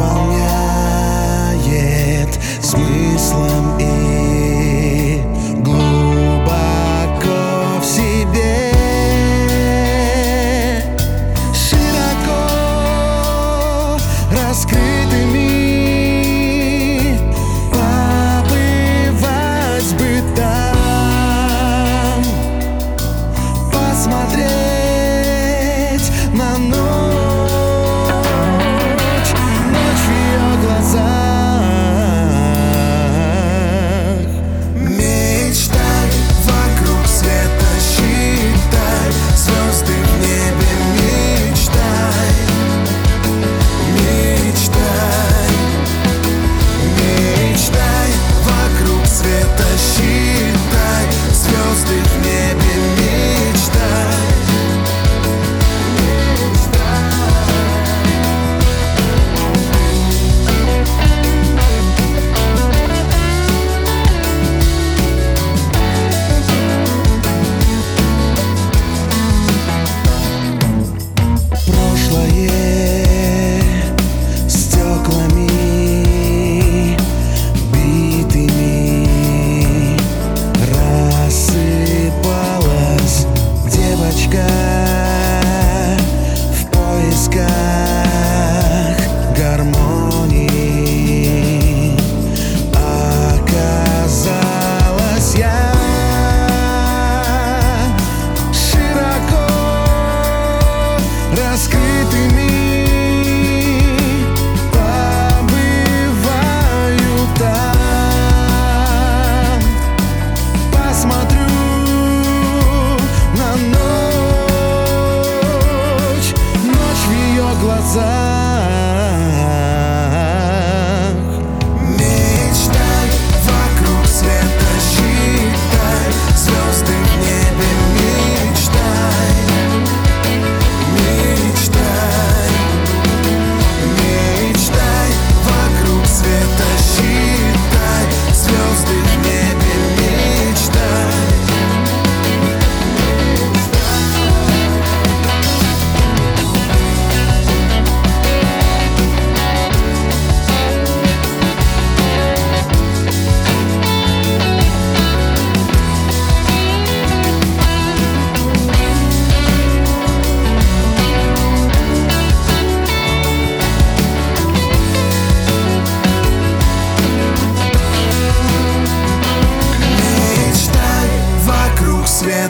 about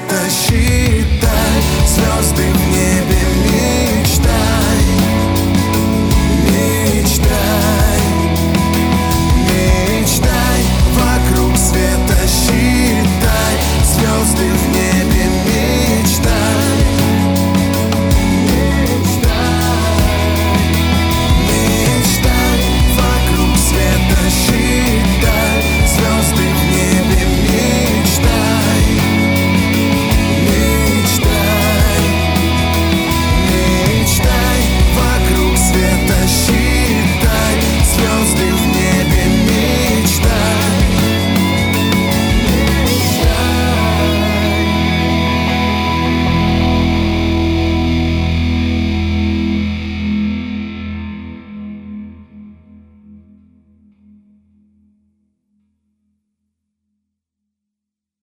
的心。